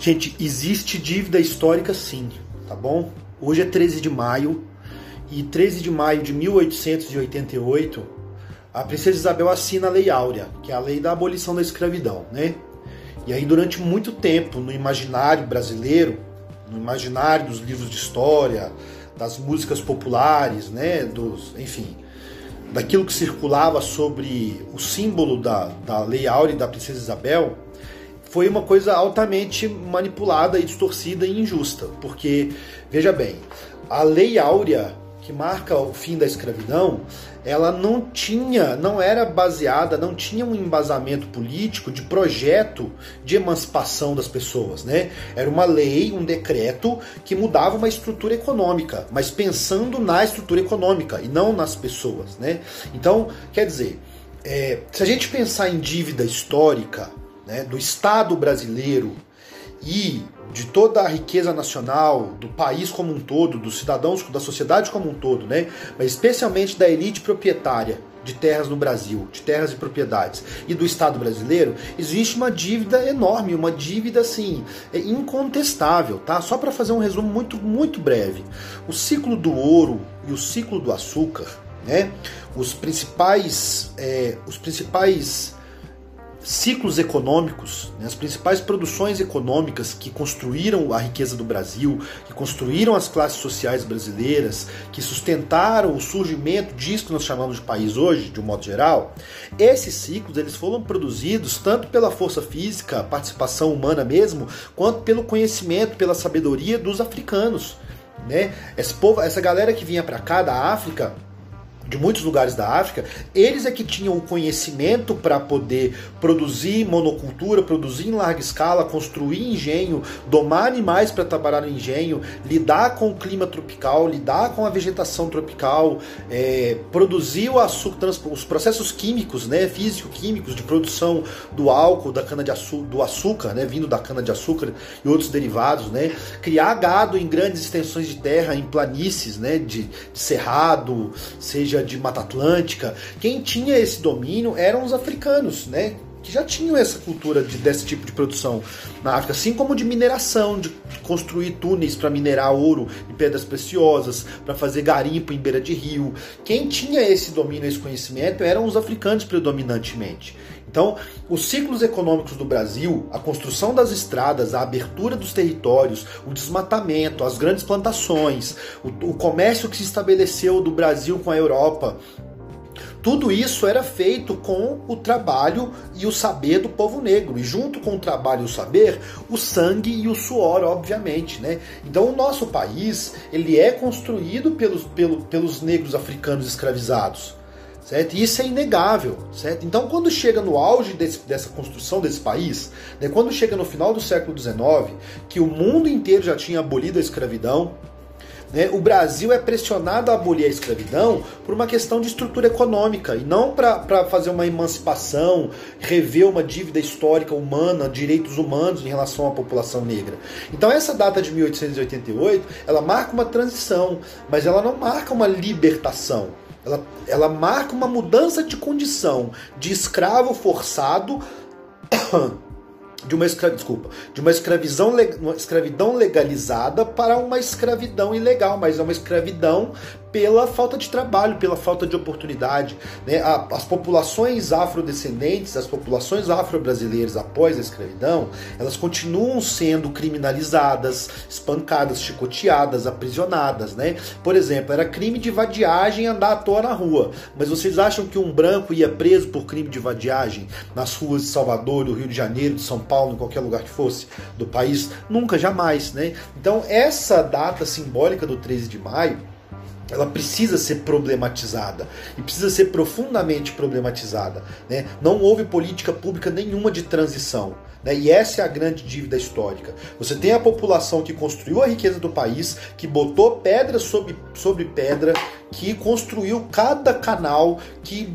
Gente, existe dívida histórica sim, tá bom? Hoje é 13 de maio e 13 de maio de 1888 a princesa Isabel assina a Lei Áurea, que é a lei da abolição da escravidão, né? E aí durante muito tempo no imaginário brasileiro, no imaginário dos livros de história, das músicas populares, né, dos, enfim, daquilo que circulava sobre o símbolo da, da Lei Áurea e da princesa Isabel, foi uma coisa altamente manipulada e distorcida e injusta, porque veja bem, a Lei Áurea que marca o fim da escravidão, ela não tinha, não era baseada, não tinha um embasamento político de projeto de emancipação das pessoas, né? Era uma lei, um decreto que mudava uma estrutura econômica, mas pensando na estrutura econômica e não nas pessoas, né? Então, quer dizer, é, se a gente pensar em dívida histórica, né, do Estado brasileiro e de toda a riqueza nacional, do país como um todo, dos cidadãos, da sociedade como um todo, né? mas especialmente da elite proprietária de terras no Brasil, de terras e propriedades, e do Estado brasileiro, existe uma dívida enorme, uma dívida assim, é incontestável, tá? Só para fazer um resumo muito, muito breve. O ciclo do ouro e o ciclo do açúcar, né? Os principais, é, os principais ciclos econômicos, né, as principais produções econômicas que construíram a riqueza do Brasil, que construíram as classes sociais brasileiras, que sustentaram o surgimento disso que nós chamamos de país hoje, de um modo geral, esses ciclos eles foram produzidos tanto pela força física, participação humana mesmo, quanto pelo conhecimento, pela sabedoria dos africanos. Né? Esse povo, essa galera que vinha para cá da África, de muitos lugares da África, eles é que tinham o conhecimento para poder produzir monocultura, produzir em larga escala, construir engenho, domar animais para trabalhar no engenho, lidar com o clima tropical, lidar com a vegetação tropical, é, produzir o açúcar, os processos químicos, né, físico-químicos de produção do álcool, da cana de açúcar, do açúcar, né, vindo da cana de açúcar e outros derivados, né, criar gado em grandes extensões de terra, em planícies, né, de, de cerrado, seja de Mata Atlântica, quem tinha esse domínio eram os africanos, né? que já tinham essa cultura de, desse tipo de produção na África, assim como de mineração, de construir túneis para minerar ouro e pedras preciosas, para fazer garimpo em beira de rio. Quem tinha esse domínio, esse conhecimento, eram os africanos predominantemente. Então, os ciclos econômicos do Brasil, a construção das estradas, a abertura dos territórios, o desmatamento, as grandes plantações, o, o comércio que se estabeleceu do Brasil com a Europa, tudo isso era feito com o trabalho e o saber do povo negro. E junto com o trabalho e o saber, o sangue e o suor, obviamente. Né? Então o nosso país ele é construído pelos, pelo, pelos negros africanos escravizados. Certo? E isso é inegável, certo? Então, quando chega no auge desse, dessa construção desse país, né, quando chega no final do século XIX, que o mundo inteiro já tinha abolido a escravidão, né, o Brasil é pressionado a abolir a escravidão por uma questão de estrutura econômica e não para fazer uma emancipação, rever uma dívida histórica humana, direitos humanos em relação à população negra. Então essa data de 1888, ela marca uma transição, mas ela não marca uma libertação. Ela, ela marca uma mudança de condição de escravo forçado de uma escra... desculpa, de uma escravidão, uma escravidão legalizada para uma escravidão ilegal, mas é uma escravidão pela falta de trabalho, pela falta de oportunidade. Né? As populações afrodescendentes, as populações afro-brasileiras após a escravidão, elas continuam sendo criminalizadas, espancadas, chicoteadas, aprisionadas. Né? Por exemplo, era crime de vadiagem andar à toa na rua. Mas vocês acham que um branco ia preso por crime de vadiagem nas ruas de Salvador, do Rio de Janeiro, de São Paulo, em qualquer lugar que fosse do país? Nunca, jamais. Né? Então, essa data simbólica do 13 de maio ela precisa ser problematizada e precisa ser profundamente problematizada. Né? Não houve política pública nenhuma de transição. Né? E essa é a grande dívida histórica. Você tem a população que construiu a riqueza do país, que botou pedra sobre, sobre pedra, que construiu cada canal, que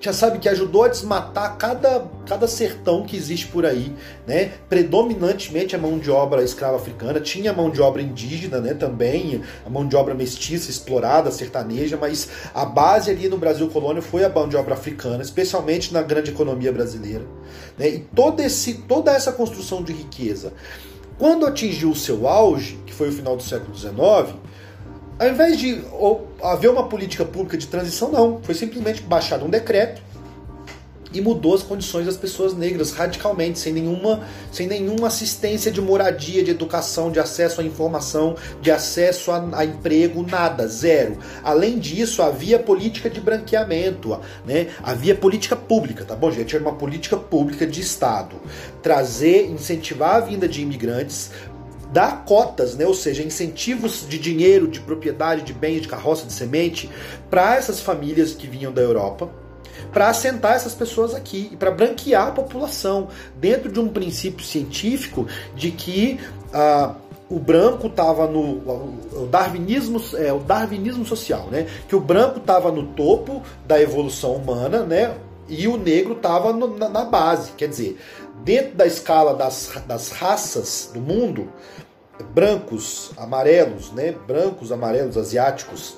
já sabe que ajudou a desmatar cada, cada sertão que existe por aí, né? Predominantemente a mão de obra escrava africana, tinha mão de obra indígena, né? Também a mão de obra mestiça, explorada, sertaneja, mas a base ali no Brasil colônia foi a mão de obra africana, especialmente na grande economia brasileira, né? E todo esse, toda essa construção de riqueza Quando atingiu o seu auge, que foi o final do século XIX, ao invés de haver uma política pública de transição, não. Foi simplesmente baixado um decreto e mudou as condições das pessoas negras radicalmente, sem nenhuma, sem nenhuma assistência de moradia, de educação, de acesso à informação, de acesso a, a emprego, nada, zero. Além disso, havia política de branqueamento, né? havia política pública, tá bom, gente? Era uma política pública de Estado. Trazer, incentivar a vinda de imigrantes, dar cotas, né, ou seja, incentivos de dinheiro, de propriedade, de bens, de carroça, de semente, para essas famílias que vinham da Europa para assentar essas pessoas aqui e para branquear a população dentro de um princípio científico de que ah, o branco estava no o darwinismo é o darwinismo social, né? Que o branco estava no topo da evolução humana, né? E o negro estava na, na, base, quer dizer, dentro da escala das, das raças do mundo, brancos, amarelos, né? Brancos, amarelos, asiáticos,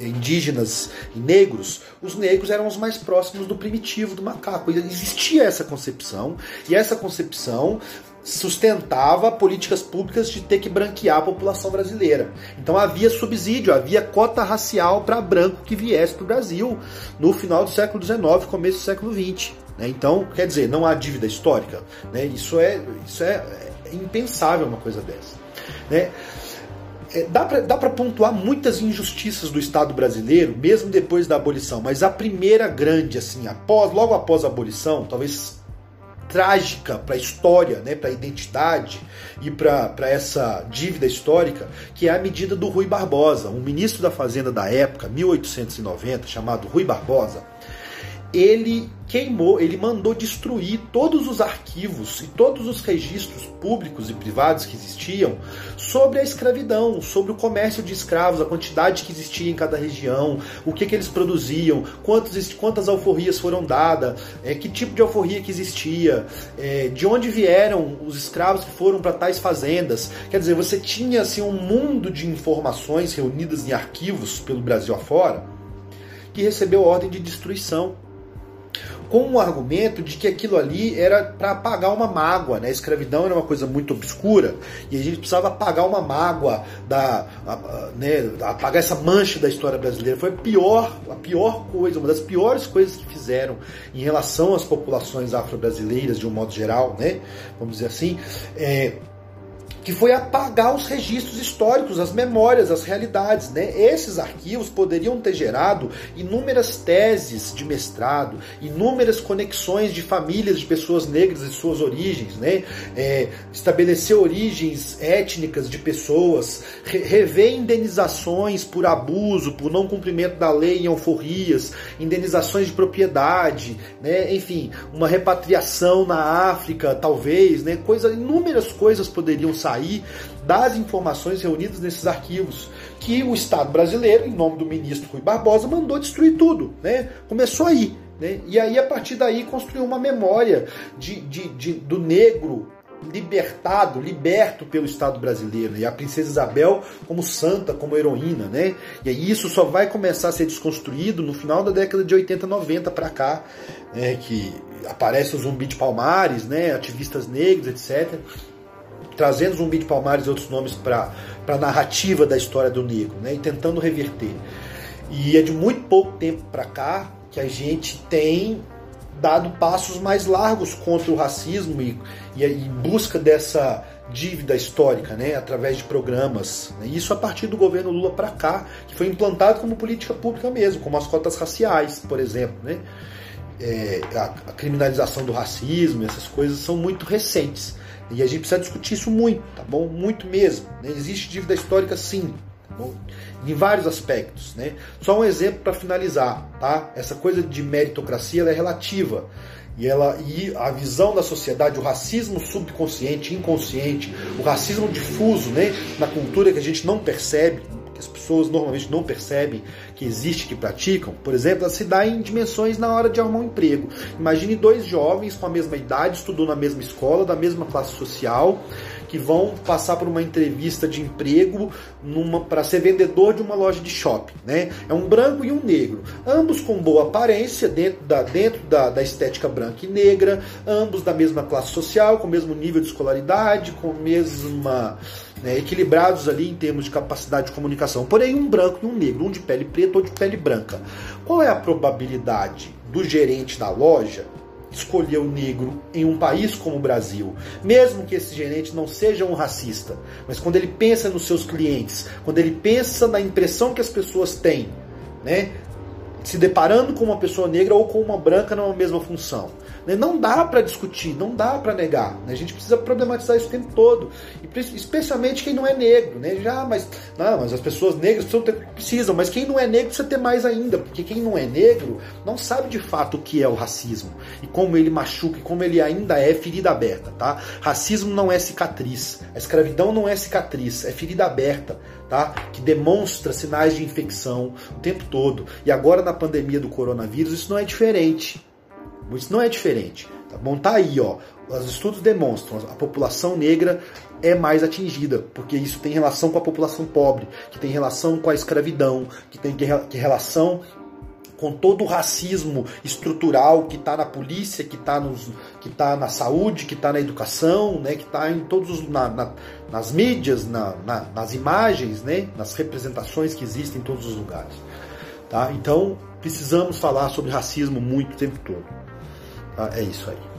indígenas e negros, os negros eram os mais próximos do primitivo, do macaco. Existia essa concepção, e essa concepção sustentava políticas públicas de ter que branquear a população brasileira. Então havia subsídio, havia cota racial para branco que viesse para o Brasil no final do século XIX, começo do século XX. Né? Então, quer dizer, não há dívida histórica. Né? Isso, é, isso é, é impensável uma coisa dessa. Né? é, dá para pontuar muitas injustiças do Estado brasileiro, mesmo depois da abolição, mas a primeira grande, assim, após, logo após a abolição, talvez trágica para a história, né, para a identidade e para essa dívida histórica, que é a medida do Rui Barbosa, um ministro da Fazenda da época, 1890, chamado Rui Barbosa. Ele queimou, ele mandou destruir todos os arquivos e todos os registros públicos e privados que existiam sobre a escravidão, sobre o comércio de escravos, a quantidade que existia em cada região, o que, que eles produziam, quantos, quantas alforrias foram dadas, é, que tipo de alforria que existia, é, de onde vieram os escravos que foram para tais fazendas. Quer dizer, você tinha assim, um mundo de informações reunidas em arquivos pelo Brasil afora que recebeu ordem de destruição com o argumento de que aquilo ali era para apagar uma mágoa, né? A escravidão era uma coisa muito obscura e a gente precisava apagar uma mágoa da, né, apagar essa mancha da história brasileira. Foi a pior, a pior coisa, uma das piores coisas que fizeram em relação às populações afro-brasileiras de um modo geral, né? Vamos dizer assim, é, que foi apagar os registros históricos, as memórias, as realidades. Né? Esses arquivos poderiam ter gerado inúmeras teses de mestrado, inúmeras conexões de famílias de pessoas negras e suas origens, né? É, estabelecer origens étnicas de pessoas, re rever indenizações por abuso, por não cumprimento da lei em alforrias, indenizações de propriedade, né? enfim, uma repatriação na África, talvez, né? Coisa, inúmeras coisas poderiam sair sair das informações reunidas nesses arquivos, que o Estado brasileiro, em nome do ministro Rui Barbosa, mandou destruir tudo. Né? Começou aí. Né? E aí, a partir daí, construiu uma memória de, de, de do negro libertado, liberto pelo Estado brasileiro, e a princesa Isabel como santa, como heroína, né? E aí isso só vai começar a ser desconstruído no final da década de 80, 90 para cá, né? que aparece o Zumbi de Palmares, né? Ativistas negros, etc trazendo Zumbi de Palmares e outros nomes para a narrativa da história do negro, né, e tentando reverter. E é de muito pouco tempo para cá que a gente tem dado passos mais largos contra o racismo e, e em busca dessa dívida histórica, né, através de programas. Né, isso a partir do governo Lula para cá, que foi implantado como política pública mesmo, como as cotas raciais, por exemplo. Né, é, a, a criminalização do racismo, essas coisas são muito recentes. E a gente precisa discutir isso muito, tá bom? Muito mesmo. Né? Existe dívida histórica sim, tá bom? Em vários aspectos, né? Só um exemplo para finalizar, tá? Essa coisa de meritocracia é relativa. E, ela, e a visão da sociedade, o racismo subconsciente, inconsciente, o racismo difuso né, na cultura que a gente não percebe, as pessoas normalmente não percebem que existe, que praticam, por exemplo, se dá em dimensões na hora de arrumar um emprego. Imagine dois jovens com a mesma idade, estudou na mesma escola, da mesma classe social, que vão passar por uma entrevista de emprego para ser vendedor de uma loja de shopping. Né? É um branco e um negro, ambos com boa aparência, dentro da, dentro da, da estética branca e negra, ambos da mesma classe social, com o mesmo nível de escolaridade, com a mesma. Né, equilibrados ali em termos de capacidade de comunicação. Porém, um branco e um negro, um de pele preta ou de pele branca. Qual é a probabilidade do gerente da loja escolher o negro em um país como o Brasil, mesmo que esse gerente não seja um racista, mas quando ele pensa nos seus clientes, quando ele pensa na impressão que as pessoas têm, né, se deparando com uma pessoa negra ou com uma branca numa mesma função. Né? Não dá para discutir, não dá para negar. Né? A gente precisa problematizar isso o tempo todo. E especialmente quem não é negro. Né? Já, mas, não, mas as pessoas negras precisam, ter, precisam, mas quem não é negro precisa ter mais ainda. Porque quem não é negro não sabe de fato o que é o racismo. E como ele machuca, e como ele ainda é ferida aberta. Tá? Racismo não é cicatriz. A escravidão não é cicatriz, é ferida aberta. Tá? Que demonstra sinais de infecção o tempo todo. E agora na pandemia do coronavírus isso não é diferente. Isso não é diferente. Tá bom? Tá aí, ó. Os estudos demonstram a população negra é mais atingida, porque isso tem relação com a população pobre, que tem relação com a escravidão, que tem que relação com todo o racismo estrutural que está na polícia, que está tá na saúde, que está na educação, né, que está em todos os, na, na, nas mídias, na, nas imagens, né, nas representações que existem em todos os lugares. Tá? Então precisamos falar sobre racismo muito o tempo todo. Tá? É isso aí.